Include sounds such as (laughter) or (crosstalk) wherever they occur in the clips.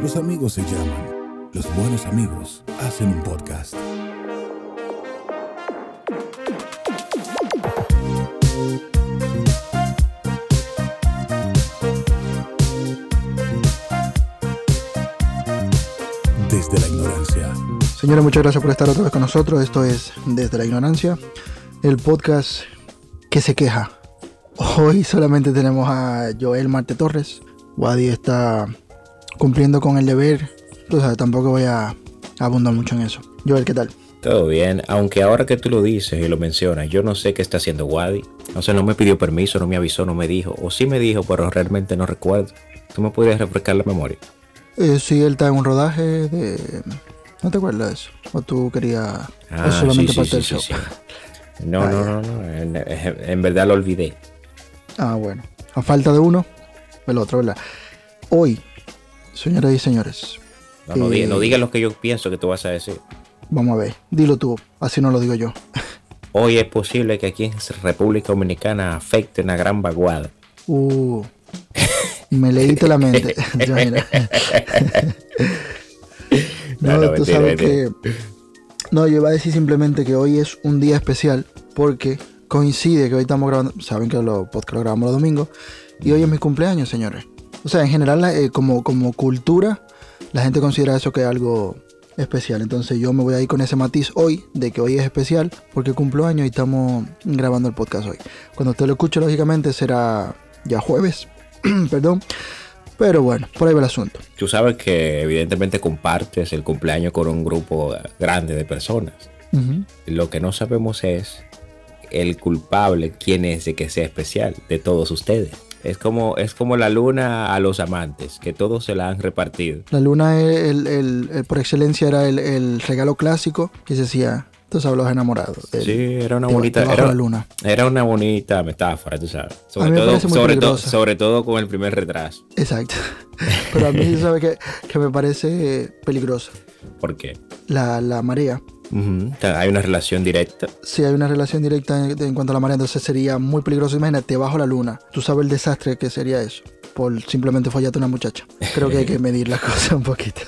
Los amigos se llaman. Los buenos amigos hacen un podcast. Desde la ignorancia. Señores, muchas gracias por estar otra vez con nosotros. Esto es Desde la Ignorancia, el podcast que se queja. Hoy solamente tenemos a Joel Marte Torres. Wadi está cumpliendo con el deber. Tú sabes, tampoco voy a abundar mucho en eso. Joel, ¿qué tal? Todo bien, aunque ahora que tú lo dices y lo mencionas, yo no sé qué está haciendo Wadi. O sea, no me pidió permiso, no me avisó, no me dijo. O sí me dijo, pero realmente no recuerdo. ¿Tú me podrías refrescar la memoria? Eh, sí, él está en un rodaje de... ¿No te acuerdas de eso? ¿O tú querías... Ah, ¿O solamente sí, parte sí, del sí, show? No, Ah, no, no, no. En, en verdad lo olvidé. Ah, bueno. A falta de uno, el otro, ¿verdad? Hoy, señoras y señores, No, no, diga, no Eh. digas lo que yo pienso que tú vas a decir. vamos a ver. Dilo tú, así no lo digo yo. Hoy es posible que aquí en República Dominicana afecte una gran vaguada. Uh, me leíste la mente. (laughs) (laughs) Mira. (laughs) No, no, no, tú sabes que. No, yo iba a decir simplemente que hoy es un día especial porque coincide que hoy estamos grabando. Saben que los podcasts los grabamos los domingos y hoy es mi cumpleaños, señores. O sea, en general, eh, como, como cultura, la gente considera eso que es algo especial. Entonces, yo me voy a ir con ese matiz hoy de que hoy es especial porque cumplo años y estamos grabando el podcast hoy. Cuando usted lo escuche, lógicamente será ya jueves. (clears throat) Perdón. Pero bueno, por ahí va el asunto. Tú sabes que evidentemente compartes el cumpleaños con un grupo grande de personas. Lo que no sabemos es el culpable, quién es de que sea especial de todos ustedes. Es como, es como la luna a los amantes, que todos se la han repartido. La luna, el, el- el- por excelencia, era el, el regalo clásico que se tú sabes, los enamorados. Sí, era una de- bonita, era, la luna. era una bonita metáfora, tú sabes. Sobre, todo, sobre, todo, peligrosa. sobre todo con el primer retraso. Exacto. Pero a mí, ¿sabes que, que me parece peligroso? ¿Por qué? La, la marea. Ujú, Hay una relación directa. Si hay una relación directa en, en cuanto a la marea, entonces sería muy peligroso. Imagínate, bajo la luna. Tú sabes el desastre que sería eso. Por simplemente follarte a una muchacha. Creo que hay que (laughs) medir las cosas un poquito.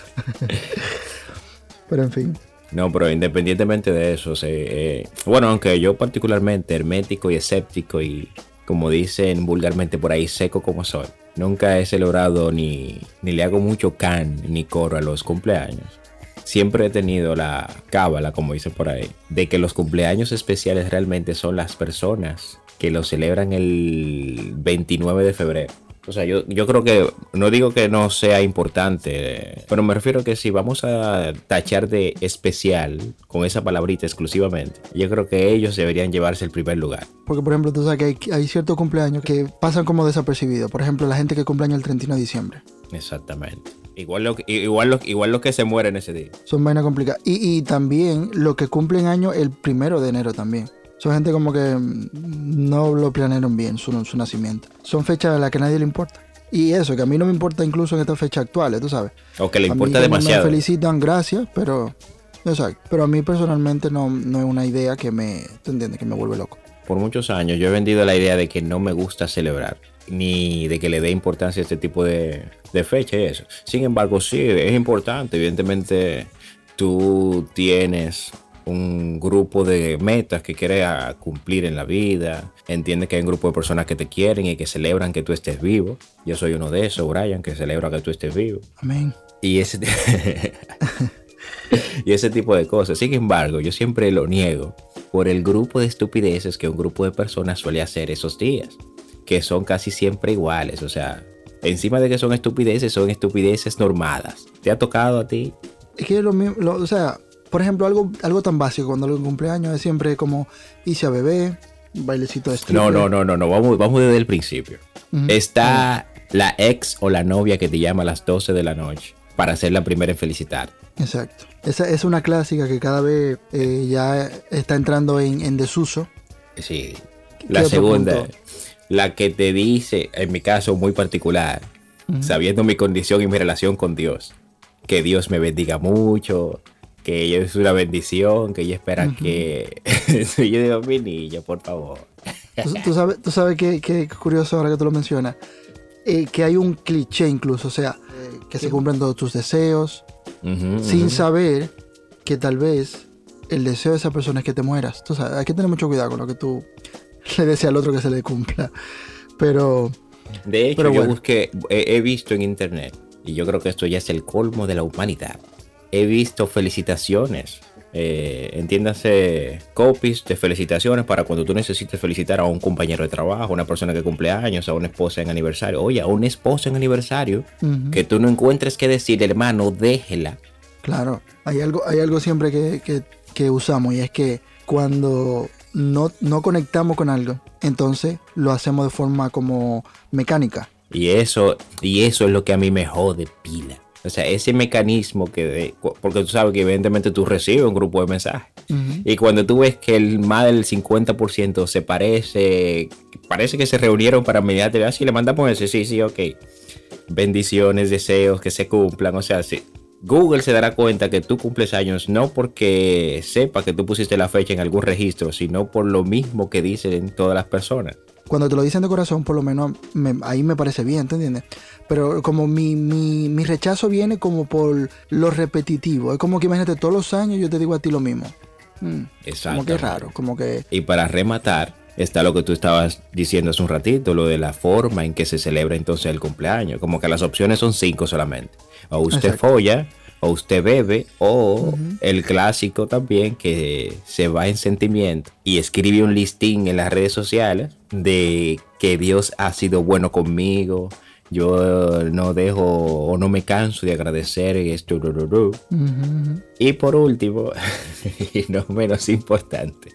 (laughs) Pero en fin. No, pero independientemente de eso, se, eh, bueno, aunque yo particularmente hermético y escéptico y como dicen vulgarmente por ahí seco como soy, nunca he celebrado ni, ni le hago mucho can ni coro a los cumpleaños. Siempre he tenido la cábala, como dicen por ahí, de que los cumpleaños especiales realmente son las personas que lo celebran el 29 de febrero. O sea, yo, yo creo que, no digo que no sea importante, pero me refiero que si vamos a tachar de especial con esa palabrita exclusivamente, yo creo que ellos deberían llevarse el primer lugar. Porque, por ejemplo, tú sabes que hay, hay ciertos cumpleaños que pasan como desapercibidos. Por ejemplo, la gente que cumple año el 31 de diciembre. Exactamente. Igual lo, que- igual lo, igual lo que se mueren ese día. Son vainas complicadas. Y, y también los que cumplen año el primero de enero también. Son gente como que mm, no lo planearon bien su, su nacimiento. Son fechas a las que nadie le importa. Y eso, que a mí no me importa incluso en estas fechas actuales, tú sabes. O que le A mí importa me- demasiado. Me felicitan, gracias, pero... Exacto. Pero a mí personalmente no, no es una idea que me... ¿Te entiendes? Que me vuelve loco. Por muchos años yo he vendido la idea de que no me gusta celebrar, ni de que le dé importancia a este tipo de, de fecha y eso. Sin embargo, sí, es importante. Evidentemente, tú tienes un grupo de metas que quieres cumplir en la vida. Entiendes que hay un grupo de personas que te quieren y que celebran que tú estés vivo. Yo soy uno de esos, Brian, que celebra que tú estés vivo. Amén. Y ese, (laughs) y ese tipo de cosas. Sin embargo, yo siempre lo niego por el grupo de estupideces que un grupo de personas suele hacer esos días, que son casi siempre iguales. O sea, encima de que son estupideces, son estupideces normadas. ¿Te ha tocado a ti? Es que es lo mismo, lo- o sea, por ejemplo, algo, algo tan básico cuando el cumpleaños es siempre como irse a un bailecito de stripper. No, no, no, no, no. Vamos, vamos desde el principio. Está la ex o la novia que te llama a las 12 de la noche para ser la primera en felicitar. Exacto. Esa es una clásica que cada vez eh, ya está entrando en, en desuso. Sí. ¿Qué La segunda, punto? La que te dice, en mi caso muy particular, sabiendo mi condición y mi relación con Dios, que Dios me bendiga mucho, que ella es una bendición, que ella espera que... (laughs) Y yo digo, mi niño, por favor. Tú, tú sabes, tú sabes que, que curioso ahora que tú lo mencionas, eh, que hay un cliché incluso, o sea, eh, que que se cumplan todos tus deseos, sin saber que tal vez el deseo de esa persona es que te mueras. Tú sabes, hay que tener mucho cuidado con lo que tú le deseas al otro que se le cumpla. Pero De hecho, Pero yo bueno. busqué, he, he visto en internet, y yo creo que esto ya es el colmo de la humanidad. He visto felicitaciones, eh, entiéndase, copies de felicitaciones para cuando tú necesites felicitar a un compañero de trabajo, a una persona que cumple años, a una esposa en aniversario. Oye, a una esposa en aniversario, que tú no encuentres que decir, hermano, déjela. Claro, hay algo, hay algo siempre que, que- que usamos y es que cuando no, no conectamos con algo, entonces lo hacemos de forma como mecánica. Y eso, y eso es lo que a mí me jode pila. O sea, ese mecanismo que, de- porque tú sabes que evidentemente tú recibes un grupo de mensajes. Y cuando tú ves que el más del 50% se parece, parece que se reunieron para mediante, así le mandamos ese, sí, sí, ok. Bendiciones, deseos que se cumplan. O sea, sí. Google se dará cuenta que tú cumples años no porque sepa que tú pusiste la fecha en algún registro, sino por lo mismo que dicen todas las personas. Cuando te lo dicen de corazón, por lo menos me- ahí me parece bien, ¿te entiendes? Pero como mi, mi, mi rechazo viene como por lo repetitivo. Es como que imagínate, todos los años yo te digo a ti lo mismo. Mm, Exacto. Como que es raro, como que... Y para rematar, está lo que tú estabas diciendo hace un ratito, lo de la forma en que se celebra entonces el cumpleaños. Como que las opciones son cinco solamente. O usted Exacto. folla, o usted bebe, o el clásico también que se va en sentimiento y escribe un listín en las redes sociales de que Dios ha sido bueno conmigo. Yo no dejo o no me canso de agradecer esto. Y por último, (laughs) y no menos importante,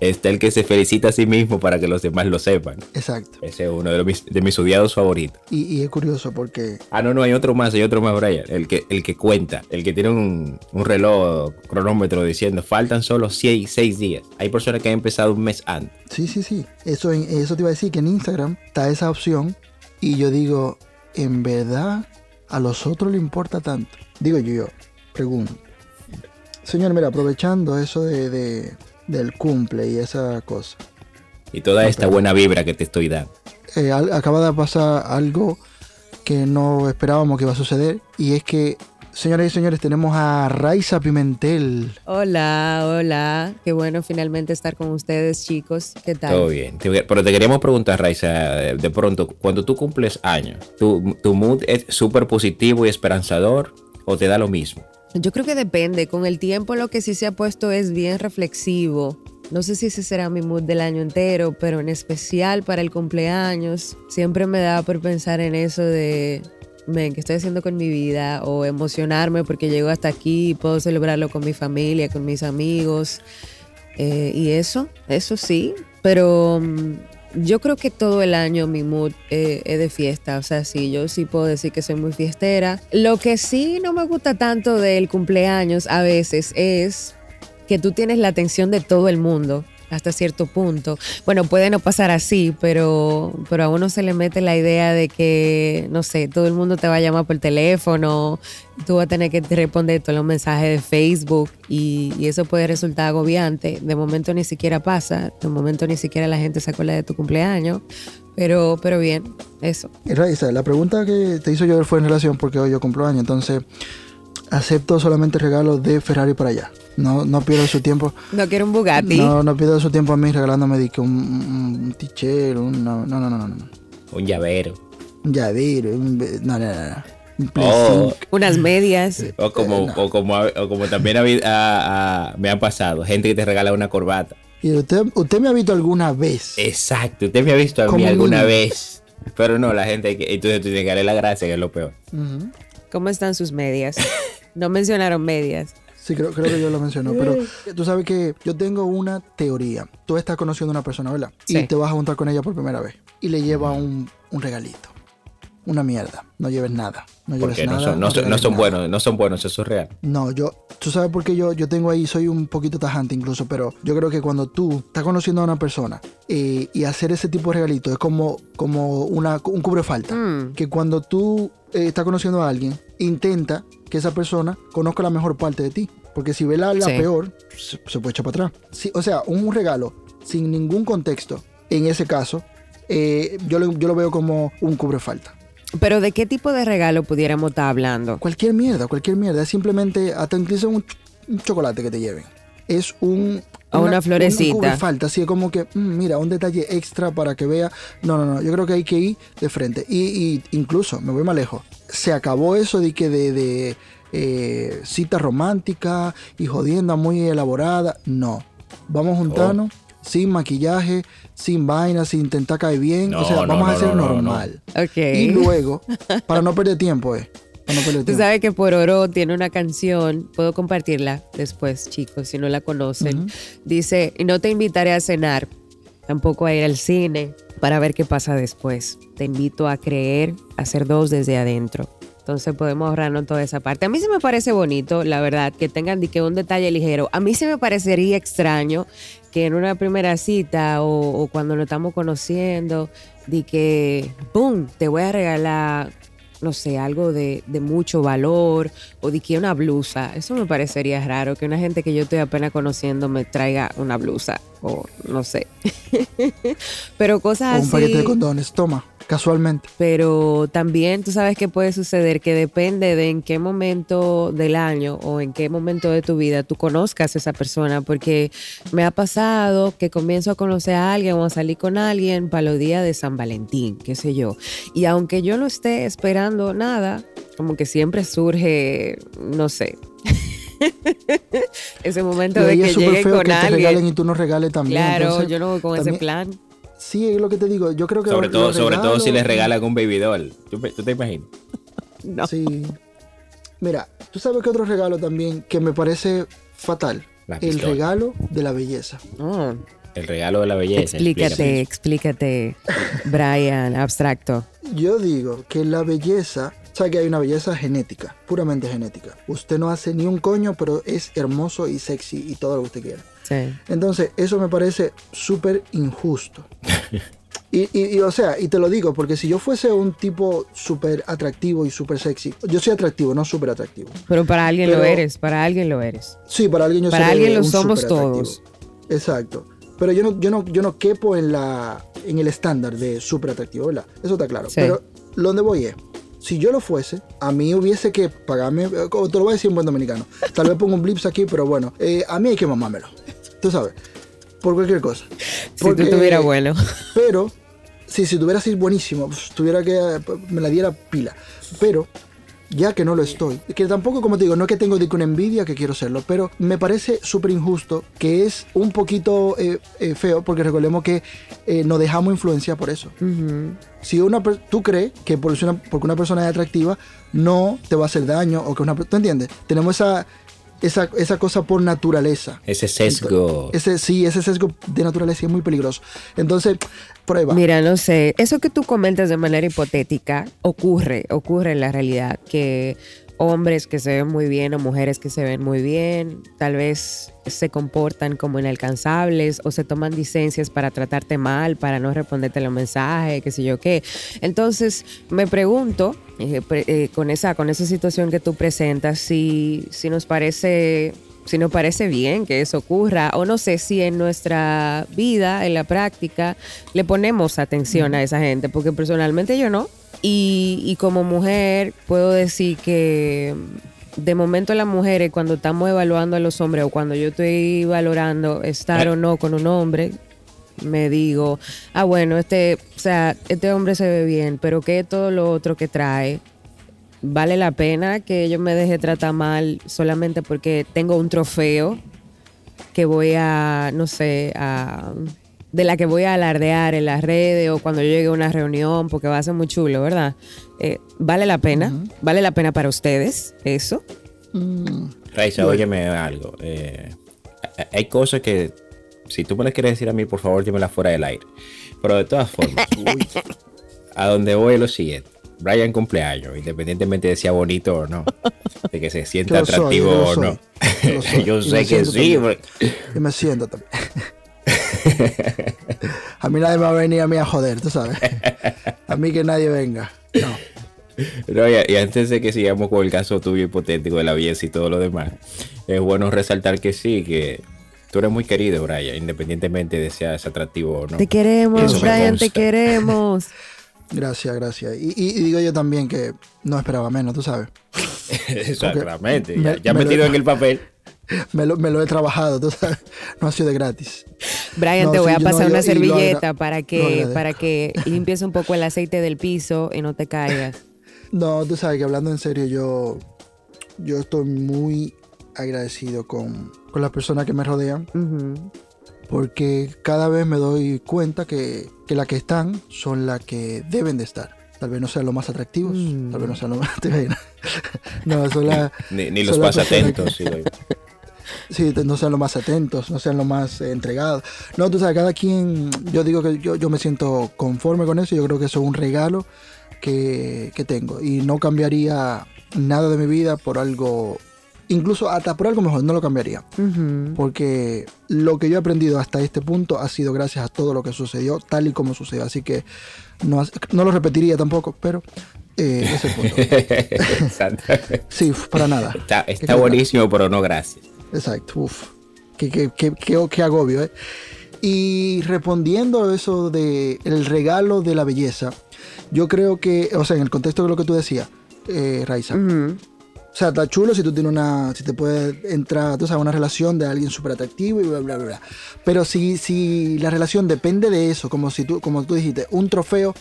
está el que se felicita a sí mismo para que los demás lo sepan. Exacto. Ese es uno de, los de mis odiados favoritos. Y, y es curioso porque Ah, no, no, hay otro más, hay otro más, Brian. El que, el que cuenta, el que tiene un, un reloj cronómetro diciendo, faltan solo 6 días. Hay personas que han empezado un mes antes. Sí, sí, sí. Eso, eso te iba a decir que en Instagram está esa opción y yo digo, ¿en verdad a los otros le importa tanto? Digo yo, yo pregunto. Señor, mira, aprovechando eso de, de- del cumple y esa cosa, Y toda esta buena vibra que te estoy dando. eh, al- acaba de pasar algo que no esperábamos que iba a suceder y es que, señoras y señores, tenemos a Raiza Pimentel. Hola, hola. Qué bueno finalmente estar con ustedes, chicos. ¿Qué tal? Todo bien. Pero te queríamos preguntar, Raiza, de de pronto, cuando tú cumples años, ¿tu, tu mood es súper positivo y esperanzador o te da lo mismo? Yo creo que depende. Con el tiempo lo que sí se ha puesto es bien reflexivo. No sé si ese será mi mood del año entero, pero en especial para el cumpleaños, siempre me da por pensar en eso de, men, ¿qué estoy haciendo con mi vida? O emocionarme porque llego hasta aquí y puedo celebrarlo con mi familia, con mis amigos. Eh, y eso, eso sí, pero mm, yo creo que todo el año mi mood eh, es de fiesta, o sea, sí, yo sí puedo decir que soy muy fiestera. Lo que sí no me gusta tanto del cumpleaños a veces es que tú tienes la atención de todo el mundo hasta cierto punto. Bueno, puede no pasar así, pero, pero a uno se le mete la idea de que, no sé, todo el mundo te va a llamar por teléfono, tú vas a tener que responder todos los mensajes de Facebook y, eso puede resultar agobiante. De momento ni siquiera pasa, de momento ni siquiera la gente se acuerda de tu cumpleaños, pero, pero bien, eso. Raiza, la pregunta que te hizo yo fue en relación porque hoy yo cumplo año, entonces acepto solamente regalos de Ferrari para allá. No, no pierdo su tiempo. No quiero un Bugatti. No, no pierdo su tiempo a mí regalándome que un, un, un t-shirt, un- no, no, no, no, no. Un llavero. Un llavero, un, no, no, no, no. Oh. 5. Unas medias. O como, o como, o como también ha habi- ha- ha- me ha pasado, gente que te regala una corbata. Y usted, usted me ha visto alguna vez. Exacto, usted me ha visto a mí alguna niño. vez. Pero no, la gente que. Entonces tú tienes que darle la gracia, que es lo peor. ¿Cómo están sus medias? No mencionaron medias. Sí, creo, creo que yo lo menciono, pero (laughs) tú sabes que yo tengo una teoría. Tú estás conociendo a una persona, ¿verdad? Y Sí. te vas a juntar con ella por primera vez. Y le lleva un, un regalito. Una mierda. No lleves nada. No lleves Porque no nada. son, no, son- no regales son nada. buenos, no son buenos, eso es real. No, yo, tú sabes por qué yo, yo tengo ahí, soy un poquito tajante incluso, pero yo creo que cuando tú estás conociendo a una persona eh, y hacer ese tipo de regalito es como, como una, un cubre falta. Mm. Que cuando tú eh, estás conociendo a alguien, intenta que esa persona conozca la mejor parte de ti. Porque si ve la, la Sí. peor, se, se puede echar para atrás. Sí, o sea, un regalo sin ningún contexto, en ese caso, eh, yo, lo, yo lo veo como un cubre falta. Pero ¿de qué tipo de regalo pudiéramos estar hablando? Cualquier mierda, cualquier mierda. Es simplemente, hasta incluso un, un chocolate que te lleven. Es un... O una florecita. Un, falta, así como que, mm, mira, un detalle extra para que vea. No, no, no, yo creo que hay que ir de frente. Y, y incluso, me voy más lejos, se acabó eso de que de, de eh, cita romántica y jodienda muy elaborada. No, vamos juntarnos. Sin maquillaje, sin vaina, sin intentar caer bien. o sea, No, no, vamos a no, hacer no, no, normal. Ok. Y luego, (laughs) para no perder tiempo, eh. Para no perder Tú tiempo. sabes que por oro tiene una canción, puedo compartirla después, chicos, si no la conocen. Dice, y no te invitaré a cenar, tampoco a ir al cine para ver qué pasa después. Te invito a creer, a hacer dos desde adentro. Entonces podemos ahorrarnos toda esa parte. A mí sí me parece bonito, la verdad, que tengan que un detalle ligero. A mí sí me parecería extraño que en una primera cita o, o cuando nos estamos conociendo, de que, ¡pum!, te voy a regalar no sé, algo de, de mucho valor o de que una blusa. Eso me parecería raro, que una gente que yo estoy apenas conociendo me traiga una blusa o no sé. (laughs) Pero O cosas un así. paquete de condones, toma, casualmente. Pero también tú sabes que puede suceder que depende de en qué momento del año o en qué momento de tu vida tú conozcas a esa persona, porque me ha pasado que comienzo a conocer a alguien o a salir con alguien para los días de San Valentín, qué sé yo. Y aunque yo no esté esperando nada, como que siempre surge, no sé. (laughs) Ese momento de ahí que es llegue con que te regalen alguien. y tú no regales también. Claro, entonces, yo no voy con ese también- plan. Sí, es lo que te digo. Yo creo que Sobre todo, sobre todo si les regalan un baby doll. ¿Tú, tú te imaginas? (laughs) No. Sí. Mira, tú sabes que otro regalo también que me parece fatal. El regalo de la belleza. Oh. El regalo de la belleza. Explícate, explícate, Brian, abstracto. Yo digo que la belleza, sabes que hay una belleza genética, puramente genética. Usted no hace ni un coño, pero es hermoso y sexy y todo lo que usted quiera. Sí. Entonces, eso me parece súper injusto. (laughs) Y, y- y, o sea, y te lo digo, porque si yo fuese un tipo súper atractivo y súper sexy, yo soy atractivo, no súper atractivo. Pero para alguien lo eres, para alguien lo eres. Sí, para alguien yo Para alguien lo somos todos. Exacto. Pero yo no, yo no, yo no quepo en la en el estándar de súper atractivo, ¿verdad? Eso está claro. Sí. Pero donde voy es, si yo lo fuese, a mí hubiese que pagarme, eh, te lo voy a decir en buen dominicano, tal vez pongo un blips aquí, pero bueno, eh, a mí hay que mamármelo. Tú sabes, por cualquier cosa. Si tú tuvieras (laughs) bueno. Pero, si, si tuviera así buenísimo, pues, tuviera que me la diera pila. Pero, ya que no lo estoy, que tampoco, como te digo, no es que tengo de que una envidia que quiero serlo, pero me parece súper injusto, que es un poquito eh, eh, feo, porque recordemos que eh, nos dejamos influenciar por eso. Si una tú crees que por una, porque una persona es atractiva, no te va a hacer daño, o que una ¿tú entiendes? Tenemos esa, esa, esa cosa por naturaleza. Ese sesgo. Ese, sí, ese sesgo de naturaleza es muy peligroso. Entonces, va. Mira, no sé, eso que tú comentas de manera hipotética ocurre, ocurre en la realidad, que hombres que se ven muy bien o mujeres que se ven muy bien, tal vez se comportan como inalcanzables o se toman licencias para tratarte mal, para no responderte los mensajes, qué sé yo qué. Entonces, me pregunto, eh, eh, con, esa, con esa situación que tú presentas, si, si nos parece si nos parece bien que eso ocurra, o no sé si en nuestra vida, en la práctica, le ponemos atención a esa gente, porque personalmente yo no. Y, y como mujer puedo decir que de momento las mujeres cuando estamos evaluando a los hombres o cuando yo estoy valorando estar o no con un hombre, me digo, ah bueno, este, o sea, este hombre se ve bien, pero ¿qué todo lo otro que trae? Vale la pena que yo me deje tratar mal solamente porque tengo un trofeo que voy a, no sé, a, de la que voy a alardear en las redes o cuando yo llegue a una reunión porque va a ser muy chulo, ¿verdad? Eh, ¿Vale la pena? ¿Vale la pena para ustedes eso? Mm, Raiza, óyeme algo. eh, hay cosas que, si tú me las quieres decir a mí, por favor, dímela fuera del aire. Pero de todas formas, (laughs) a donde voy es lo siguiente. Brian cumpleaños, independientemente de si sea bonito o no, de que se sienta (laughs) Yo soy, atractivo yo o soy, no. yo soy, (laughs) Yo sé que sí. también. porque- y me siento también. (laughs) a mí nadie me va a venir a mí a joder, tú sabes. A mí que nadie venga. No. No, y, y antes de que sigamos con el caso tuyo hipotético de la belleza y todo lo demás, es bueno resaltar que sí, que tú eres muy querido, Brian, independientemente de seas atractivo o no. Te queremos, Brian, te queremos. Gracias, gracias. Y, y- y digo yo también que no esperaba menos, tú sabes. (laughs) Exactamente. me- ya ya me lo- metido en el papel. (laughs) Me lo, me lo he trabajado, tú sabes. No ha sido de gratis. Brian, No, te voy sí, a pasar no, una yo- servilleta para que, para que limpies un poco el aceite del piso y no te caigas. (laughs) No, tú sabes que hablando en serio, yo, yo estoy muy agradecido con, con las personas que me rodean. Porque cada vez me doy cuenta que, que las que están son las que deben de estar. Tal vez no sean los más atractivos, Mm. tal vez no sean los más... (laughs) (laughs) no, son las... (laughs) Ni, ni los son más atentos. Sí, no sean los más atentos, no sean los más eh, entregados. No, tú sabes, cada quien, yo digo que yo, yo me siento conforme con eso, yo creo que eso es un regalo que, que tengo y no cambiaría nada de mi vida por algo, incluso hasta por algo mejor, no lo cambiaría. Porque lo que yo he aprendido hasta este punto ha sido gracias a todo lo que sucedió, tal y como sucedió. Así que no, lo repetiría tampoco, pero eh, ese es el punto. (laughs) Exacto. Sí, para nada. Está, buenísimo, pero no gracias. Exacto, uf. Qué, qué- qué- qué- qué agobio, ¿eh? Y respondiendo a eso de el regalo de la belleza, yo creo que, o sea, en el contexto de lo que tú decías, eh, Raiza, Ujú. O sea, está chulo si tú tienes una. Si te puede entrar, tú sabes, una relación de alguien súper atractivo y bla, bla, bla, bla. Pero si, si la relación depende de eso, como si tú, como tú dijiste, un trofeo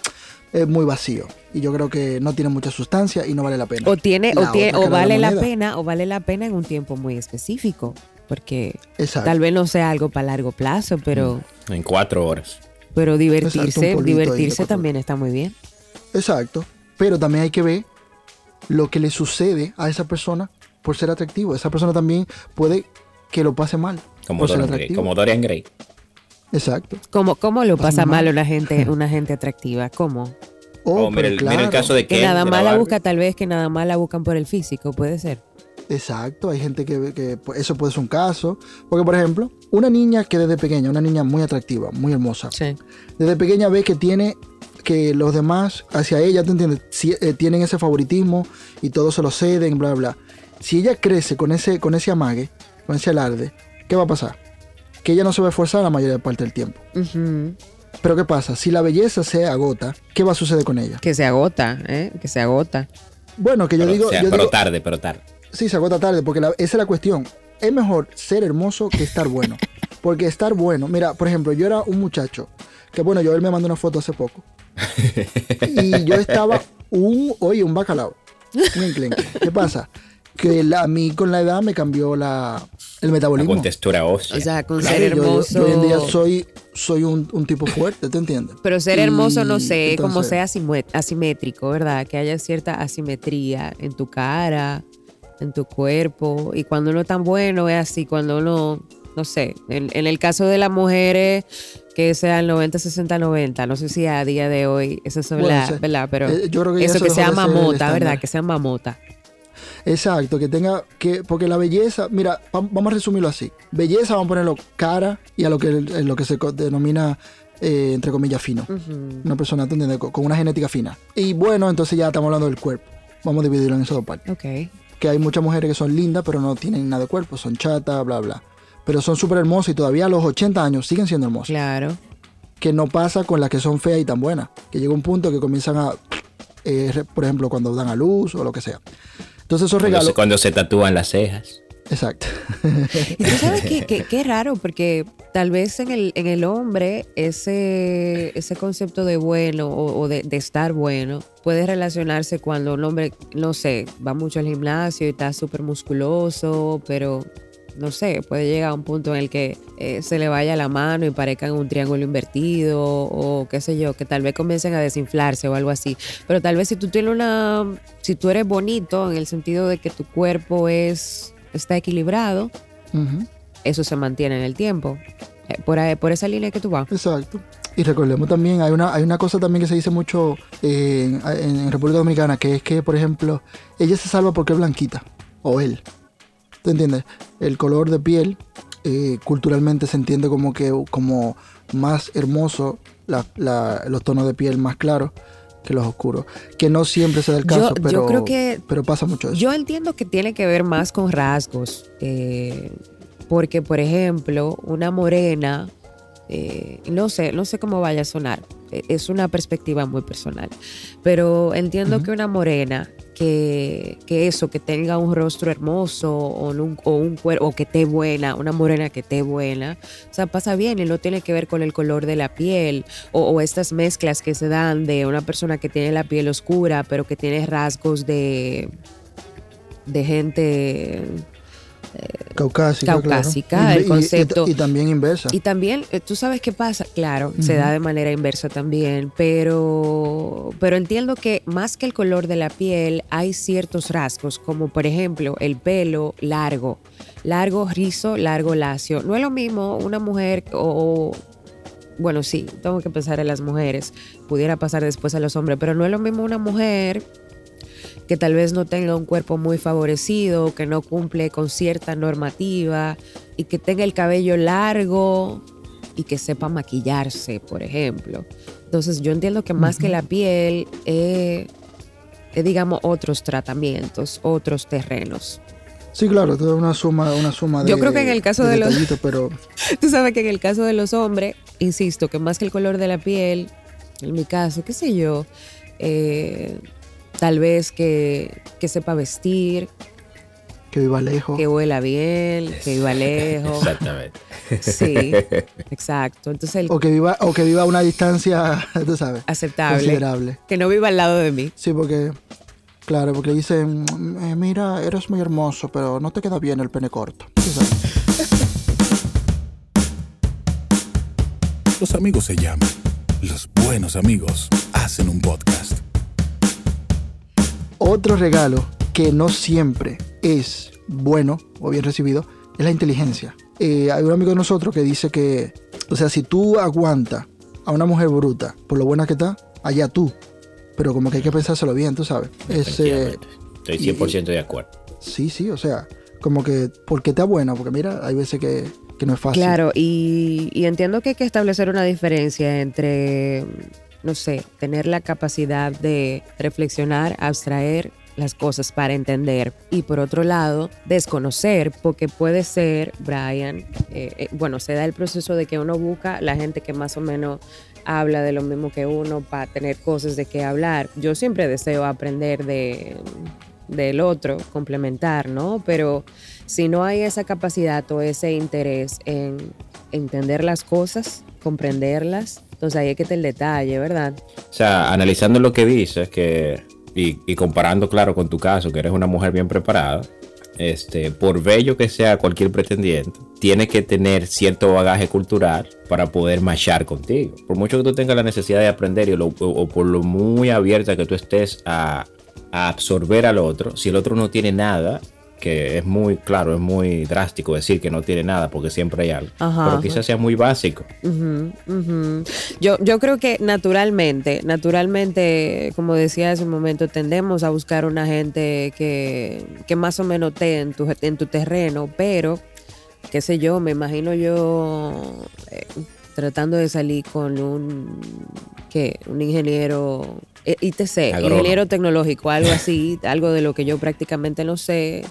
es muy vacío. Y yo creo que no tiene mucha sustancia y no vale la pena. O tiene, La o, tiene, vale la pena, o vale la pena en un tiempo muy específico. Porque Exacto. tal vez no sea algo para largo plazo, pero, En cuatro horas. pero divertirse, divertirse también está muy bien. Exacto. Pero también hay que ver lo que le sucede a esa persona por ser atractivo. Esa persona también puede que lo pase mal Como por ser Dorian, Gray, atractivo. como Dorian Gray. Exacto. ¿Cómo, cómo lo Pasa pasa mal. mal una gente, (laughs) una gente atractiva? ¿Cómo? Oh, Oh, mira, el, mira el claro. caso de Que Ken, nada más la busca, tal vez que nada más la buscan por el físico, puede ser. Exacto, hay gente que, que, pues, eso puede ser un caso. Porque, por ejemplo, una niña que desde pequeña, una niña muy atractiva, muy hermosa, Sí. desde pequeña ve que tiene que los demás hacia ella, ¿te entiendes? Si- eh, tienen ese favoritismo y todos se lo ceden, bla, bla. Si ella crece con ese, con ese amague, con ese alarde, ¿qué va a pasar? Que ella no se va a esforzar la mayoría de parte del tiempo. Pero ¿qué pasa? Si la belleza se agota, ¿qué va a suceder con ella? Que se agota, ¿eh? Que se agota. Bueno, que yo Pero, digo... o sea, yo pero digo- tarde, pero tarde. Sí, se agota tarde, porque la- esa es la cuestión. Es mejor ser hermoso que estar bueno. (laughs) Porque estar bueno, mira, por ejemplo, yo era un muchacho, que bueno, yo él me mandó una foto hace poco. Y yo estaba un, oye, un bacalao. Un enclenque. ¿Qué pasa? Que la- a mí con la edad me cambió la, el La metabolismo. contextura ósea. O sea, con Claro, ser yo- yo- hermoso. Yo, hoy en día soy, soy un, un tipo fuerte, ¿te entiendes? Pero ser hermoso, no sé, como entonces- sea asimue- asimétrico, ¿verdad? Que haya cierta asimetría en tu cara, en tu cuerpo. Y cuando uno es tan bueno es así, cuando uno, no sé, en, en el caso de las mujeres, que sea el 90, 60, 90. No sé si a día de hoy esas son Puede las, ser. ¿verdad? Pero Eh, yo creo que eso eso que sea mamota. ¿verdad? Que sea mamota. Exacto, que tenga que, porque la belleza, mira, va- vamos a resumirlo así. Belleza, vamos a ponerlo cara y a lo que, lo que se denomina, eh, entre comillas, fino. Una persona. Con una genética fina. Y bueno, entonces ya estamos hablando del cuerpo. Vamos a dividirlo en esas dos partes. Ok. Que hay muchas mujeres que son lindas, pero no tienen nada de cuerpo, son chatas, bla, bla. Pero son súper hermosas y todavía a los 80 años siguen siendo hermosas. Claro. Que no pasa con las que son feas y tan buenas. Que llega un punto que comienzan a, eh, por ejemplo, cuando dan a luz o lo que sea. Entonces esos Cuando regalos... se, cuando se tatúan las cejas. Exacto. (laughs) Y tú sabes qué, qué- qué raro, porque tal vez en el, en el hombre ese, ese concepto de bueno o, o de, de estar bueno puede relacionarse cuando un hombre, no sé, va mucho al gimnasio y está súper musculoso, pero no sé, puede llegar a un punto en el que eh, se le vaya la mano y parezcan un triángulo invertido o qué sé yo, que tal vez comiencen a desinflarse o algo así. Pero tal vez si tú tienes una, si tú eres bonito en el sentido de que tu cuerpo es, está equilibrado, eso se mantiene en el tiempo. Eh, Por, ahí- por esa línea que tú vas. Exacto. Y recordemos también, hay una, hay una cosa también que se dice mucho eh, en, en República Dominicana, que es que, por ejemplo, ella se salva porque es blanquita, o él. ¿Tú entiendes? El color de piel eh, culturalmente se entiende como que como más hermoso, la- la- los tonos de piel más claros que los oscuros. Que no siempre se da el caso, yo pero, creo que- pero pasa mucho eso. Yo entiendo que tiene que ver más con rasgos. eh, porque, por ejemplo, una morena, eh, no sé, no sé cómo vaya a sonar. E, es una perspectiva muy personal. Pero entiendo que una morena que, que, eso, que tenga un rostro hermoso o un, o un cuerpo, o que esté buena, una morena que esté buena, o sea, pasa bien y no tiene que ver con el color de la piel o, o estas mezclas que se dan de una persona que tiene la piel oscura pero que tiene rasgos de, de gente caucásica, caucásica el concepto. Y, también inversa. Y también, eh, tú sabes qué pasa, claro, se da de manera inversa también, pero, pero entiendo que más que el color de la piel, hay ciertos rasgos, como por ejemplo el pelo largo, largo, rizo, largo, lacio. No es lo mismo una mujer o bueno, sí, tengo que pensar en las mujeres, pudiera pasar después a los hombres, pero no es lo mismo una mujer que tal vez no tenga un cuerpo muy favorecido, que no cumple con cierta normativa y que tenga el cabello largo y que sepa maquillarse, por ejemplo. Entonces yo entiendo que más que la piel, es, digamos otros tratamientos, otros terrenos. Sí, claro, toda una suma, una suma de. Yo creo que en el caso de, los. Pero... (laughs) Tú sabes que en el caso de los hombres, insisto, que más que el color de la piel, en mi caso, qué sé yo, eh, Tal vez que, sepa vestir. Que viva lejos. Que huela bien, que viva (laughs) lejos. Exactamente. Sí, exacto. Entonces o, que viva, o que viva a una distancia, (laughs) tú sabes. Aceptable. Considerable. Que no viva al lado de mí. Sí, porque, claro, porque dicen, eh, mira, eres muy hermoso, pero no te queda bien el pene corto. Los amigos se llaman. Los buenos amigos hacen un podcast. Otro regalo que no siempre es bueno o bien recibido es la inteligencia. Eh, hay un amigo de nosotros que dice que, o sea, si tú aguantas a una mujer bruta por lo buena que está, allá tú. Pero como que hay que pensárselo bien, tú sabes. Estoy 100% de acuerdo. Sí, sí, o sea, como que, ¿por qué está buena? Porque mira, hay veces que, no es fácil. Claro, y, y entiendo que hay que establecer una diferencia entre no sé, tener la capacidad de reflexionar, abstraer las cosas para entender. Y por otro lado desconocer porque puede ser Brian eh, eh, bueno se da el proceso de que uno busca la gente que más o menos habla de lo mismo que uno para tener cosas de qué hablar. Yo siempre deseo aprender de del otro complementar no pero si no hay esa capacidad o ese interés en entender las cosas comprenderlas entonces ahí es que está el detalle, ¿verdad? O sea, analizando lo que dices, que, y, comparando, claro, con tu caso, que eres una mujer bien preparada, este, por bello que sea cualquier pretendiente, tiene que tener cierto bagaje cultural para poder machar contigo. Por mucho que tú tengas la necesidad de aprender y o, por lo muy abierta que tú estés a, a absorber al otro, si el otro no tiene nada, que es muy claro, es muy drástico decir que no tiene nada porque siempre hay algo, pero quizás sea muy básico. Yo, yo creo que naturalmente, naturalmente, como decía hace un momento, tendemos a buscar una gente que, que más o menos esté en tu, en tu terreno, pero, qué sé yo, me imagino yo eh, tratando de salir con un, ¿qué? un ingeniero eh, ITC, ingeniero tecnológico, algo así, (laughs) algo de lo que yo prácticamente no sé.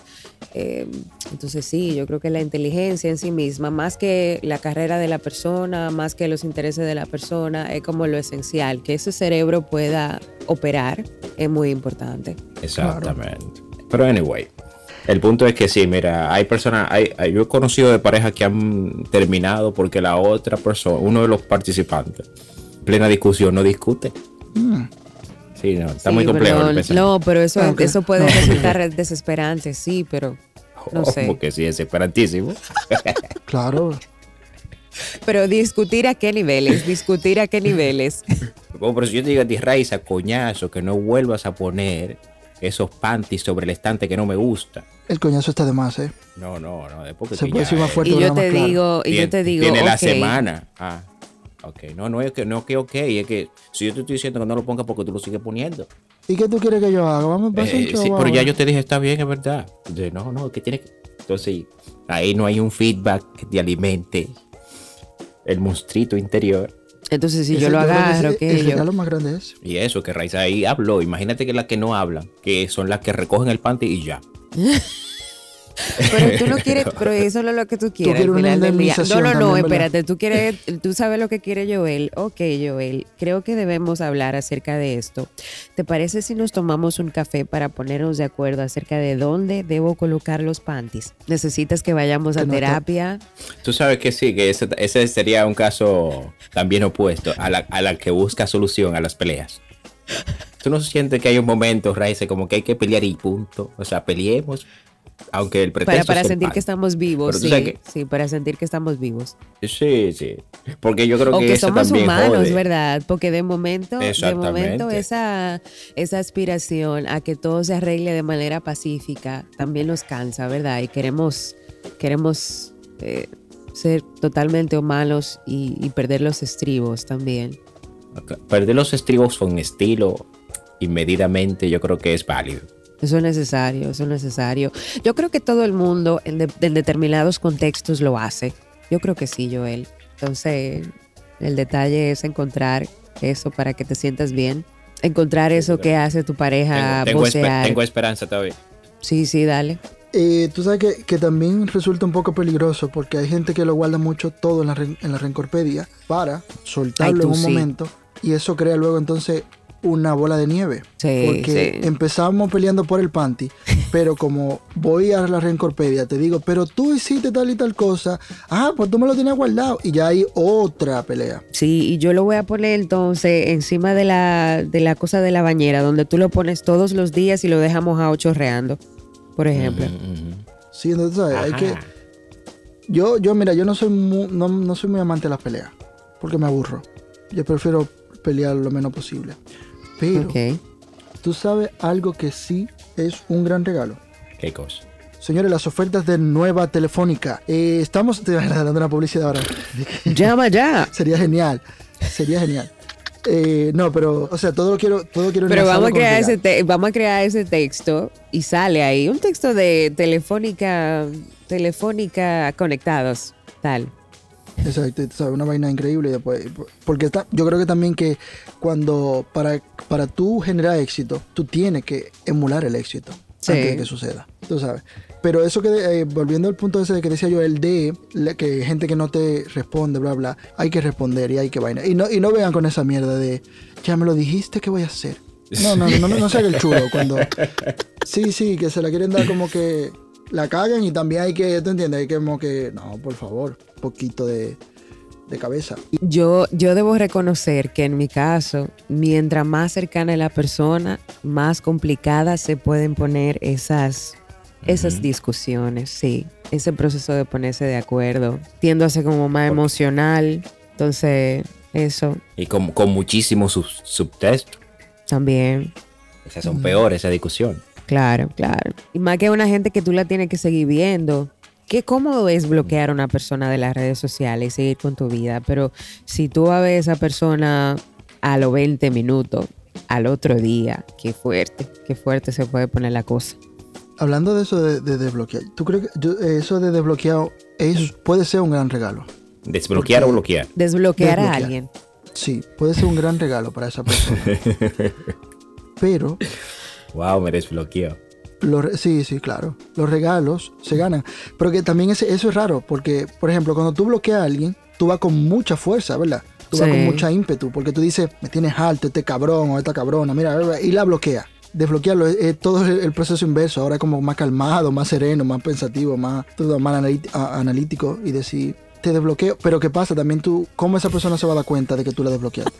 Eh, entonces sí, yo creo que la inteligencia en sí misma, más que la carrera de la persona, más que los intereses de la persona, es como lo esencial, que ese cerebro pueda operar, es muy importante. Exactamente. Pero anyway, el punto es que sí, mira, hay personas, hay, yo he conocido de parejas que han terminado porque la otra persona, uno de los participantes, plena discusión, no discute. Mm. Sí, no, está muy complejo. no, pero eso, eso puede resultar desesperante, sí, pero no sé. Como que sí, desesperantísimo. (laughs) claro. Pero discutir a qué niveles, discutir a qué niveles. Como por si yo te digo a ti, Raiza, coñazo, que no vuelvas a poner esos panties sobre el estante que no me gusta. El coñazo está de más, ¿eh? No, no, no. Después que Se puede decir más fuerte. Y yo te digo, y yo te digo. Tiene la semana. Ah. Ok, no, no es que no que ok, es que si yo te estoy diciendo que no lo pongas porque tú lo sigues poniendo. ¿Y qué tú quieres que yo haga? Vamos a eh, sí, pero ya yo te dije, está bien, es verdad. De, no, no, que tiene que. Entonces, ahí no hay un feedback que te alimente el monstruito interior. Entonces, si yo lo agarro, que yo. más grande es. Y eso, que Raiza ahí habló. Imagínate que las que no hablan, que son las que recogen el panty y ya. (laughs) Pero tú no quieres, pero eso no es lo que tú quieres. quieres al una final del día. No, no, no, espérate. Tú quieres, tú sabes lo que quiere Joel. Ok, Joel, creo que debemos hablar acerca de esto. ¿Te parece si nos tomamos un café para ponernos de acuerdo acerca de dónde debo colocar los panties? ¿Necesitas que vayamos a no terapia? Tú sabes que sí, que ese, ese sería un caso también opuesto a la, a la que busca solución a las peleas. (laughs) ¿Tú no sientes que hay un momento, Raice, como que hay que pelear y punto? O sea, peleemos, aunque el pretexto Para, para sentir que estamos vivos, Pero sí. que- Sí, para sentir que estamos vivos. Sí, sí. Porque yo creo O que, que eso somos también humanos, jode. ¿verdad? Porque de momento, de momento esa, esa aspiración a que todo se arregle de manera pacífica también nos cansa, ¿verdad? Y queremos, queremos eh, ser totalmente humanos y, y perder los estribos también. Perder los estribos con estilo y medidamente yo creo que es válido. Eso es necesario, eso es necesario. Yo creo que todo el mundo en, de- en determinados contextos lo hace. Yo creo que sí, Joel. Entonces, el detalle es encontrar eso para que te sientas bien. Encontrar eso que hace tu pareja Tengo, tengo, esper- tengo esperanza todavía. Sí, sí, dale. Eh, tú sabes que, que también resulta un poco peligroso porque hay gente que lo guarda mucho todo en la, en la rencorpedia para soltarlo Ay, tú en un sí. momento y eso crea luego entonces una bola de nieve. Sí, porque sí. empezamos peleando por el panty, (laughs) pero como voy a la rencorpedia, te digo, pero tú hiciste tal y tal cosa, ah, pues tú me lo tienes guardado y ya hay otra pelea. Sí, y yo lo voy a poner entonces encima de la, de la cosa de la bañera, donde tú lo pones todos los días y lo dejas mojado chorreando, por ejemplo. Sí, entonces ¿sabes? hay que... Yo, yo, mira, yo no soy, mu- no, no soy muy amante de las peleas, porque me aburro. Yo prefiero pelear lo menos posible. Pero tú sabes algo que sí es un gran regalo. ¿Qué cosa? Señores, las ofertas de nueva telefónica. Eh, estamos te vas (laughs) dando una publicidad ahora. (laughs) Llama ya. Sería genial. Sería genial. Eh, no, pero, o sea, todo lo quiero, todo quiero Pero vamos a, crear ese te- vamos a crear ese texto y sale ahí un texto de telefónica, telefónica conectados, tal. Exacto, sabes, una vaina increíble después, porque está, yo creo que también que cuando para, para tú generar éxito, tú tienes que emular el éxito Sí. antes de que suceda, tú sabes. Pero eso que, eh, volviendo al punto ese de que decía yo, el de la- que gente que no te responde, bla, bla, hay que responder y hay que vaina. Y no, y no vean con esa mierda de, ya me lo dijiste, ¿qué voy a hacer? No, no, no, no, no haga el chulo cuando... (laughs) Sí, sí, que se la quieren dar como que la caguen y también hay que, ¿tú entiendes? Hay que como que, no, por favor, un poquito de, de cabeza. Yo, yo debo reconocer que en mi caso, mientras más cercana es la persona, más complicadas se pueden poner esas, esas Ujú. discusiones, sí. Ese proceso de ponerse de acuerdo. Tiendo a ser como más emocional. Entonces, eso Y con, con muchísimos sub- subtextos. también. Esas son peores, esa discusión. Claro, claro. Y más que una gente que tú la tienes que seguir viendo. Qué cómodo es bloquear a una persona de las redes sociales y seguir con tu vida. Pero si tú vas a ver a esa persona a los 20 minutos, al otro día, qué fuerte, qué fuerte se puede poner la cosa. Hablando de eso de, de desbloquear, ¿tú crees que yo- eso de desbloqueado es, puede ser un gran regalo? Desbloquear Porque- o bloquear. Desbloquear, a alguien. Sí, puede ser un gran regalo para esa persona. (laughs) Pero, Wow, me los re- sí, sí, claro, los regalos se ganan. Pero que también ese- eso es raro, porque, por ejemplo, cuando tú bloqueas a alguien, tú vas con mucha fuerza, ¿verdad? Tú vas con mucha ímpetu, porque tú dices, me tienes alto este cabrón o esta cabrona, mira, y la bloquea. Desbloquearlo es, es todo el, proceso inverso, ahora es como más calmado, más sereno, más pensativo, más, todo más analítico y decir, te desbloqueo. Pero ¿qué pasa? También tú, ¿cómo esa persona se va a dar cuenta de que tú la desbloqueaste?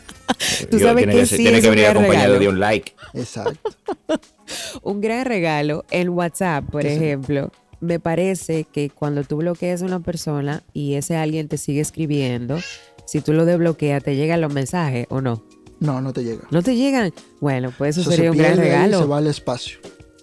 Tú Yo- sabes tiene que ser- sí tiene es que un venir acompañado regalo. de un like. Exacto. (laughs) Un gran regalo en WhatsApp, por ejemplo. Me parece que cuando tú bloqueas a una persona y ese alguien te sigue escribiendo, si tú lo desbloqueas, te llegan los mensajes o no. No, no te llega. ¿No te llegan? Bueno, pues eso Eso sería se un gran ahí y regalo. se va al espacio.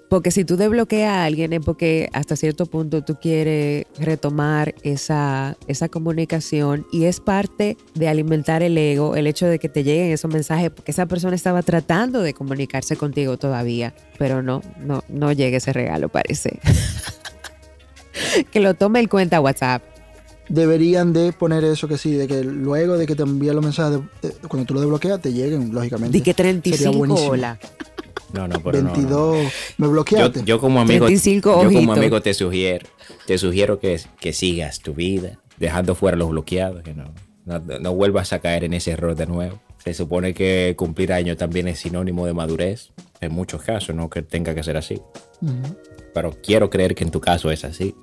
Porque si tú desbloqueas a alguien es porque hasta cierto punto tú quieres retomar esa, esa comunicación y es parte de alimentar el ego, el hecho de que te lleguen esos mensajes, porque esa persona estaba tratando de comunicarse contigo todavía, pero no, no, no llega ese regalo, parece. (laughs) que lo tome en cuenta WhatsApp. Deberían de poner eso que sí, de que luego de que te envíen los mensajes, de- de- cuando tú lo desbloqueas, te lleguen, lógicamente. Di que Sería 35 buenísimo. hola. (laughs) No, no, pero no, no. 22. Me Yo, bloqueaste. yo como amigo, 35 yo como amigo te sugiero, te sugiero que, que sigas tu vida, dejando fuera los bloqueados, que no, no, no vuelvas a caer en ese error de nuevo. Se supone que cumplir años también es sinónimo de madurez, en muchos casos, no que tenga que ser así. Pero quiero creer que en tu caso es así.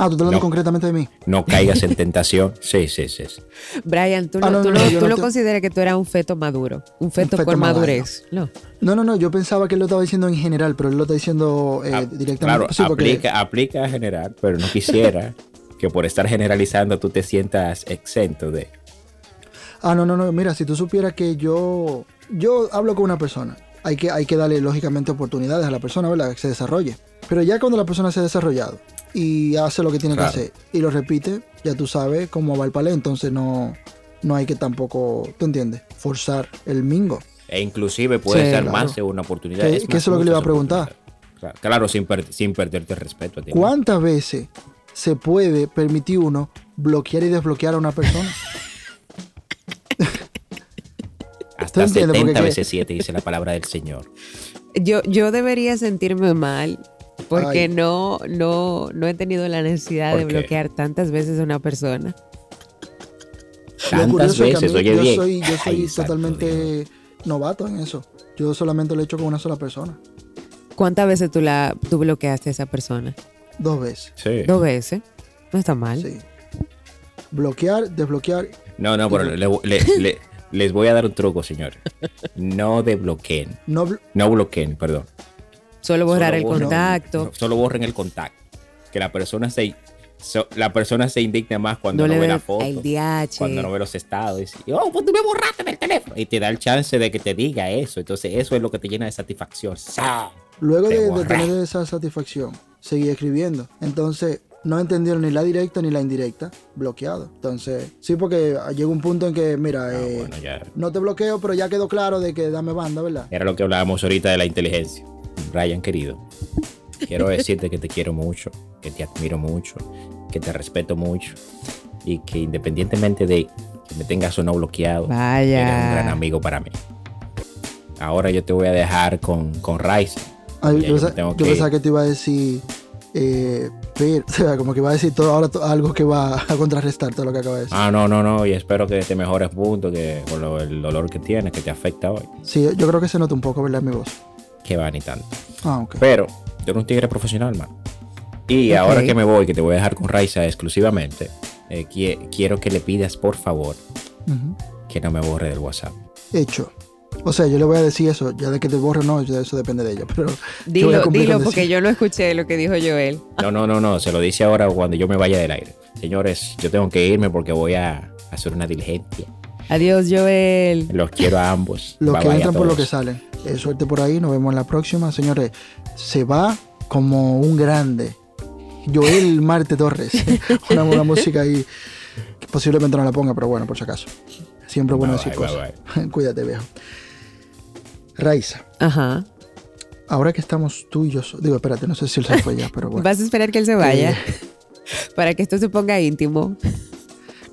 Ah, tú estás hablando No. concretamente de mí. No caigas en (laughs) tentación. Sí, sí, sí. sí. Brian, tú no, Ah, no, tú no, no- yo tú no no te- consideras que tú eras un feto maduro, un feto, feto con maduro. madurez. No. No, no, no, yo pensaba que él lo estaba diciendo en general, pero él lo está diciendo eh, Ah, directamente. Claro, Sí, porque- aplica, aplica a general, pero no quisiera que por estar generalizando tú te sientas exento de... Ah, no, no, no, mira, si tú supieras que yo, yo hablo con una persona, hay que, hay que darle lógicamente oportunidades a la persona, ¿verdad? Que se desarrolle. Pero ya cuando la persona se ha desarrollado y hace lo que tiene Claro. que hacer y lo repite, ya tú sabes cómo va el palé, entonces no, no hay que tampoco, ¿tú entiendes? Forzar el mingo. E inclusive Sí. dar Claro. más de una oportunidad. Que- Es más, es lo que le iba a preguntar. Claro, claro, sin, per- sin perderte el respeto a ti. ¿Cuántas veces se puede permitir uno bloquear y desbloquear a una persona? (laughs) Hasta entiendes? 70 Porque que- veces 7 dice la palabra del Señor. Yo, yo debería sentirme mal porque Ay. no, no, no he tenido la necesidad ¿Por de qué? bloquear tantas veces a una persona. Tantas veces, mí- oye yo bien. soy, yo soy Ay, santo totalmente novato en eso. Yo solamente lo he hecho con una sola persona. ¿Cuántas veces tú, la, tú bloqueaste a esa persona? Dos veces. Sí. Dos veces. No está mal. Sí. Bloquear, desbloquear. No, no, pero le- le- le- les voy a dar un truco, señores. No desbloqueen. No, bl- No bloqueen, perdón. Solo borrar Solo el borren- contacto. no, Solo borren el contacto. Que la persona se, so- la persona se indigna más cuando No no, le ve la foto. el DH. Cuando no ve los estados. Y dice, oh, pues tú me borraste del teléfono. Y te da el chance de que te diga eso. Entonces, eso es lo que te llena de satisfacción. ¡Sa! luego Te de, tener esa satisfacción, seguí escribiendo. Entonces, no entendieron ni la directa ni la indirecta. Bloqueado. Entonces, sí, porque llega un punto en que, mira, Ah, eh, bueno, ya. no te bloqueo, pero ya quedó claro de que dame banda, ¿verdad? Era lo que hablábamos ahorita de la inteligencia. Brian, querido. Quiero (laughs) decirte que te quiero mucho, que te admiro mucho, que te respeto mucho. Y que independientemente de que me tengas o no bloqueado, Vaya. eres un gran amigo para mí. Ahora yo te voy a dejar con, con. Ay, yo yo pensa- tengo yo que pensaba que te iba a decir, eh, pero, (laughs) o sea, como que iba a decir todo ahora to- algo que va a contrarrestar todo lo que acaba de decir. Ah, no, no, no. Y espero que te mejores punto, que con lo- el dolor que tienes, que te afecta hoy. Sí, yo creo que se nota un poco, ¿verdad? Mi voz. Que va ni tanto. Ah. Pero yo era un tigre profesional, man. Y ahora que me voy, que te voy a dejar con Raiza exclusivamente, eh, qui- quiero que le pidas, por favor, que no me borre del WhatsApp. Hecho. O sea, yo le voy a decir eso, ya de que te borre o no, eso depende de ella. Pero Dilo, dilo, porque decir. yo no escuché lo que dijo Joel. No, no, no, no. Se lo dice ahora cuando yo me vaya del aire. Señores, yo tengo que irme porque voy a hacer una diligencia. Adiós, Joel. Los quiero a ambos. Los Bye que bye entran por lo todos. que salen. Eh, suerte por ahí, nos vemos en la próxima. Señores, se va como un grande. Joel Marte Torres. (laughs) una, una música ahí que posiblemente no la ponga, pero bueno, por si acaso. Siempre bueno Bye, decir bye, cosas. (laughs) Cuídate, viejo. Raiza, Ajá. ahora que estamos tú y yo, digo, espérate, no sé si él se fue ya, (laughs) pero bueno. Vas a esperar que él se vaya Eh, para que esto se ponga íntimo.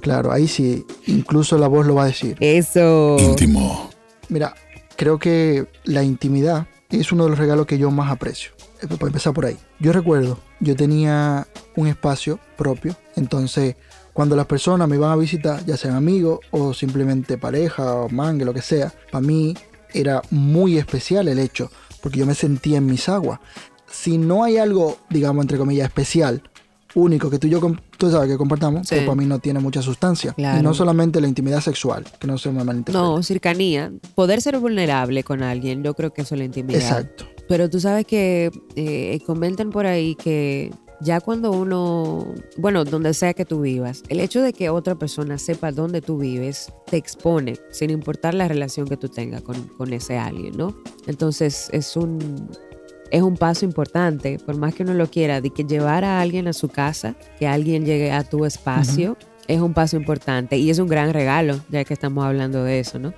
claro, ahí sí, incluso la voz lo va a decir. Eso. íntimo, Mira, creo que la intimidad es uno de los regalos que yo más aprecio. Eh, Para empezar por ahí. Yo recuerdo, yo tenía un espacio propio, entonces cuando las personas me iban a visitar, ya sean amigos o simplemente pareja o mangue, lo que sea, para mí era muy especial el hecho, porque yo me sentía en mis aguas. Si no hay algo, digamos, entre comillas, especial, único que tú y yo, tú sabes que compartamos, Sí. pues para mí no tiene mucha sustancia. Claro. Y no solamente la intimidad sexual, que no se me malinterprete. No, cercanía. Poder ser vulnerable con alguien, yo creo que eso es la intimidad. Exacto. Pero tú sabes que eh, comentan por ahí que ya cuando uno, bueno, donde sea que tú vivas, el hecho de que otra persona sepa dónde tú vives te expone, sin importar la relación que tú tengas con, con ese alguien, ¿no? Entonces es un, es un paso importante, por más que uno lo quiera, de que llevar a alguien a su casa, que alguien llegue a tu espacio, es un paso importante y es un gran regalo, ya que estamos hablando de eso, ¿no?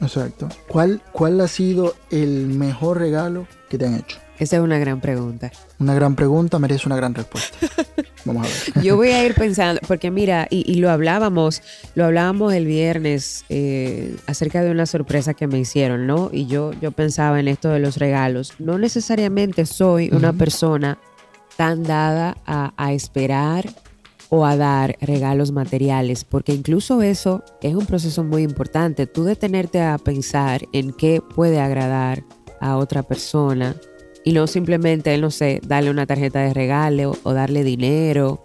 Exacto. ¿Cuál, ¿Cuál ha sido el mejor regalo que te han hecho? Esa es una gran pregunta. Una gran pregunta merece una gran respuesta. (laughs) Vamos a ver. Yo voy a ir pensando, porque mira, y, y lo hablábamos, lo hablábamos el viernes eh, acerca de una sorpresa que me hicieron, ¿no? Y yo, yo pensaba en esto de los regalos. No necesariamente soy una persona tan dada a, a esperar o a dar regalos materiales, porque incluso eso es un proceso muy importante. Tú detenerte a pensar en qué puede agradar a otra persona y no simplemente, no sé, darle una tarjeta de regalo o darle dinero.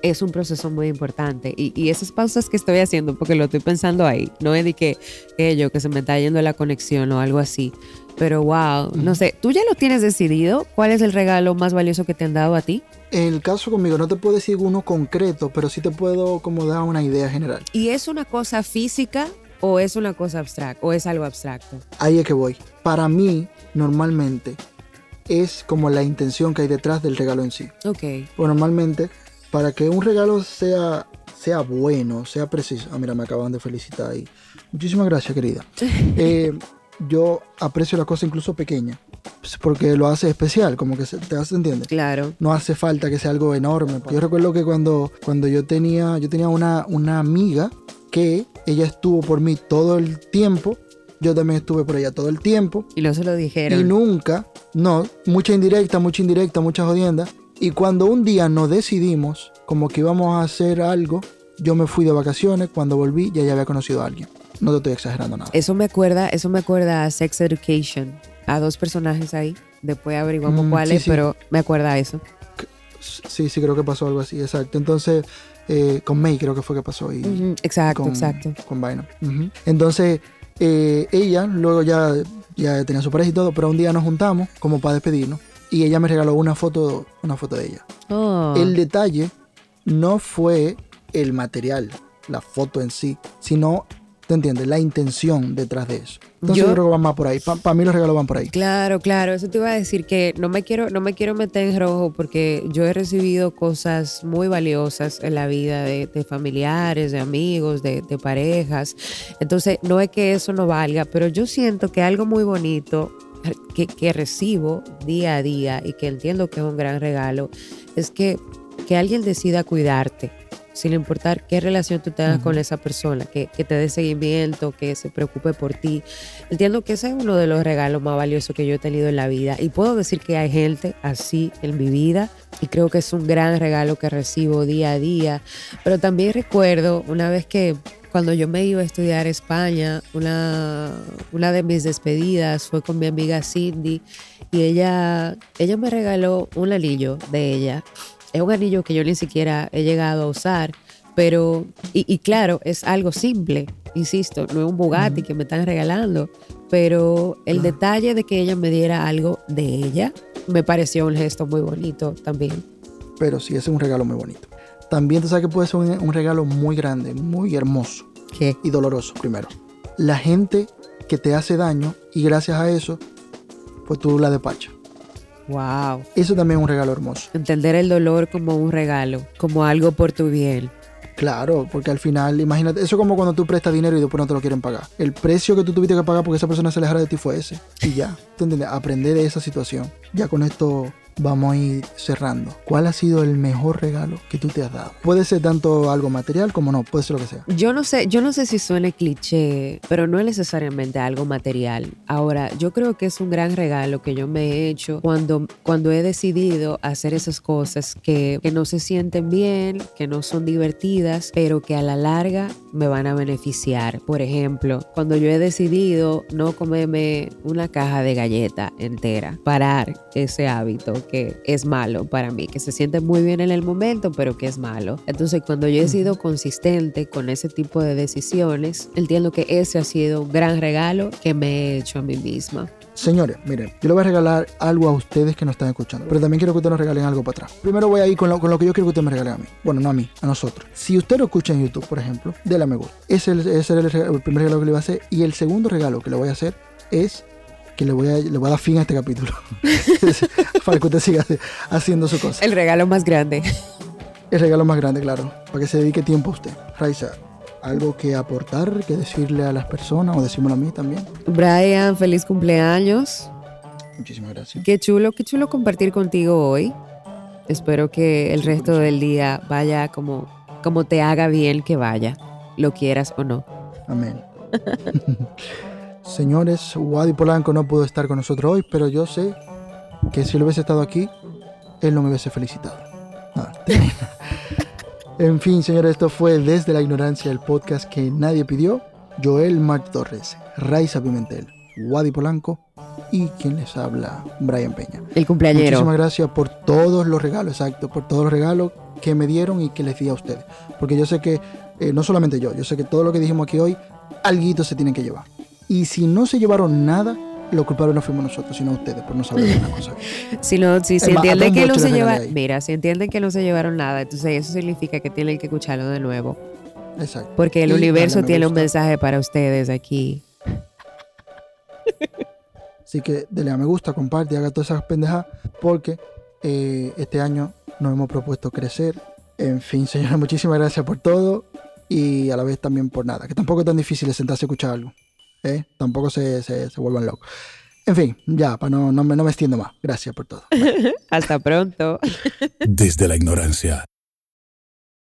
Es un proceso muy importante. Y, y esas pausas que estoy haciendo, porque lo estoy pensando ahí, no es de que, que yo, que se me está yendo la conexión o algo así. Pero wow, no sé, ¿tú ya lo tienes decidido? ¿Cuál es el regalo más valioso que te han dado a ti? En el caso conmigo, no te puedo decir uno concreto, pero sí te puedo como dar una idea general. ¿Y es una cosa física o es una cosa abstracta o es algo abstracto? Ahí es que voy. Para mí, normalmente, es como la intención que hay detrás del regalo en sí. Ok. Pues normalmente, para que un regalo sea, sea bueno, sea preciso. Ah, mira, me acaban de felicitar ahí. Muchísimas gracias, querida. (laughs) Eh, yo aprecio la cosa incluso pequeña, pues, porque lo hace especial, como que se, te hace, ¿entiendes? Claro. No hace falta que sea algo enorme. Yo recuerdo que cuando, cuando yo tenía, yo tenía una, una amiga que ella estuvo por mí todo el tiempo. Yo también estuve por ella todo el tiempo. Y no se lo dijeron. Y nunca, no, mucha indirecta, mucha indirecta, mucha jodienda. Y cuando un día nos decidimos, como que íbamos a hacer algo, yo me fui de vacaciones, cuando volví ya, ya había conocido a alguien. No te estoy exagerando nada. Eso me acuerda, eso me acuerda a Sex Education, a dos personajes ahí. Después averiguamos Mm, cuáles, sí, sí. pero me acuerda a eso. Sí, sí, creo que pasó algo así, exacto. Entonces, eh, con May creo que fue que pasó. Y, Exacto, con, exacto. Con vaina. Entonces, eh, ella luego ya, ya tenía su pareja y todo, pero un día nos juntamos como para despedirnos. Y ella me regaló una foto, una foto de ella. Oh, El detalle no fue el material, la foto en sí, sino, ¿te entiendes? La intención detrás de eso. Entonces Yo- yo, creo que van más por ahí. Para mí los regalos van por ahí. Claro, claro, eso te iba a decir que no me quiero, no me quiero meter en rojo porque yo he recibido cosas muy valiosas en la vida de, de familiares, de amigos, de, de parejas. Entonces, no es que eso no valga, pero yo siento que algo muy bonito que, que recibo día a día y que entiendo que es un gran regalo es que, que alguien decida cuidarte. Sin importar qué relación tú tengas con esa persona, que, que te dé seguimiento, que se preocupe por ti, Entiendo que ese es uno de los regalos más valiosos que yo he tenido en la vida y puedo decir que hay gente así en mi vida y creo que es un gran regalo que recibo día a día. Pero también recuerdo una vez que cuando yo me iba a estudiar a España, una, una de mis despedidas fue con mi amiga Cindy y ella, ella me regaló un anillo de ella. Es un anillo que yo ni siquiera he llegado a usar, pero, y, y claro, es algo simple, insisto, no es un Bugatti que me están regalando, pero el detalle de que ella me diera algo de ella me pareció un gesto muy bonito también. Pero sí, ese es un regalo muy bonito. También tú sabes que puede ser un, un regalo muy grande, muy hermoso ¿Qué? y doloroso primero. La gente que te hace daño y gracias a eso, pues tú la despachas. Wow. Eso también es un regalo hermoso. Entender el dolor como un regalo, como algo por tu bien. Claro, porque al final, imagínate, eso es como cuando tú prestas dinero y después no te lo quieren pagar. El precio que tú tuviste que pagar porque esa persona se alejara de ti fue ese. Y ya, ¿tú entiendes? Aprender de esa situación. Ya con esto vamos a ir cerrando. ¿Cuál ha sido el mejor regalo que tú te has dado? Puede ser tanto algo material como no, puede ser lo que sea. Yo no sé, yo no sé si suene cliché, pero no es necesariamente algo material. Ahora, yo creo que es un gran regalo que yo me he hecho cuando, cuando he decidido hacer esas cosas que, que no se sienten bien, que no son divertidas, pero que a la larga me van a beneficiar. Por ejemplo, cuando yo he decidido no comerme una caja de galleta entera, parar ese hábito que es malo para mí, que se siente muy bien en el momento, pero que es malo. Entonces, cuando yo he sido consistente con ese tipo de decisiones, entiendo que ese ha sido un gran regalo que me he hecho a mí misma. Señores, miren, yo le voy a regalar algo a ustedes que nos están escuchando, pero también quiero que ustedes nos regalen algo para atrás. Primero voy a ir con lo, con lo que yo quiero que ustedes me regalen a mí. Bueno, no a mí, a nosotros. Si usted lo escucha en YouTube, por ejemplo, déle a me gusta. Ese es el, ese era el primer regalo que le voy a hacer. Y el segundo regalo que le voy a hacer es que le voy a, le voy a dar fin a este capítulo. (laughs) para que usted siga haciendo su cosa. El regalo más grande. El regalo más grande, claro, para que se dedique tiempo a usted. Raiza, algo que aportar, que decirle a las personas o decírmelo a mí también. Brian, feliz cumpleaños. Muchísimas gracias. Qué chulo, qué chulo compartir contigo hoy. Espero que el resto del día vaya como, como te haga bien que vaya, lo quieras o no. Amén. (laughs) Señores, Wadi Polanco no pudo estar con nosotros hoy, pero yo sé que si él hubiese estado aquí, él no me hubiese felicitado. No, (laughs) en fin, señores, esto fue Desde la Ignorancia, el podcast que nadie pidió. Joel Mark Torres, Raiza Pimentel, Wadi Polanco y quien les habla, Brian Peña. El cumpleañero. Muchísimas gracias por todos los regalos, exacto, por todos los regalos que me dieron y que les di a ustedes. Porque yo sé que, eh, no solamente yo, yo sé que todo lo que dijimos aquí hoy, alguito se tienen que llevar. Y si no se llevaron nada, los culpables no fuimos nosotros, sino ustedes, por no saber una cosa. (laughs) Si, no, si, si entienden que no se le lleva, regalé ahí. mira, si entienden que no se llevaron nada, entonces eso significa que tienen que escucharlo de nuevo. Exacto. Porque el Y universo tiene un mensaje para ustedes aquí. Así que dele a me gusta, comparte, haga todas esas pendejadas, porque eh, este año nos hemos propuesto crecer. En fin, señores, (laughs) muchísimas gracias por todo y a la vez también por nada, que tampoco es tan difícil sentarse a escuchar algo. ¿Eh? Tampoco se, se, se vuelvan locos. En fin, ya, para no, no, me, no me extiendo más. Gracias por todo. (laughs) Hasta pronto. Desde la ignorancia.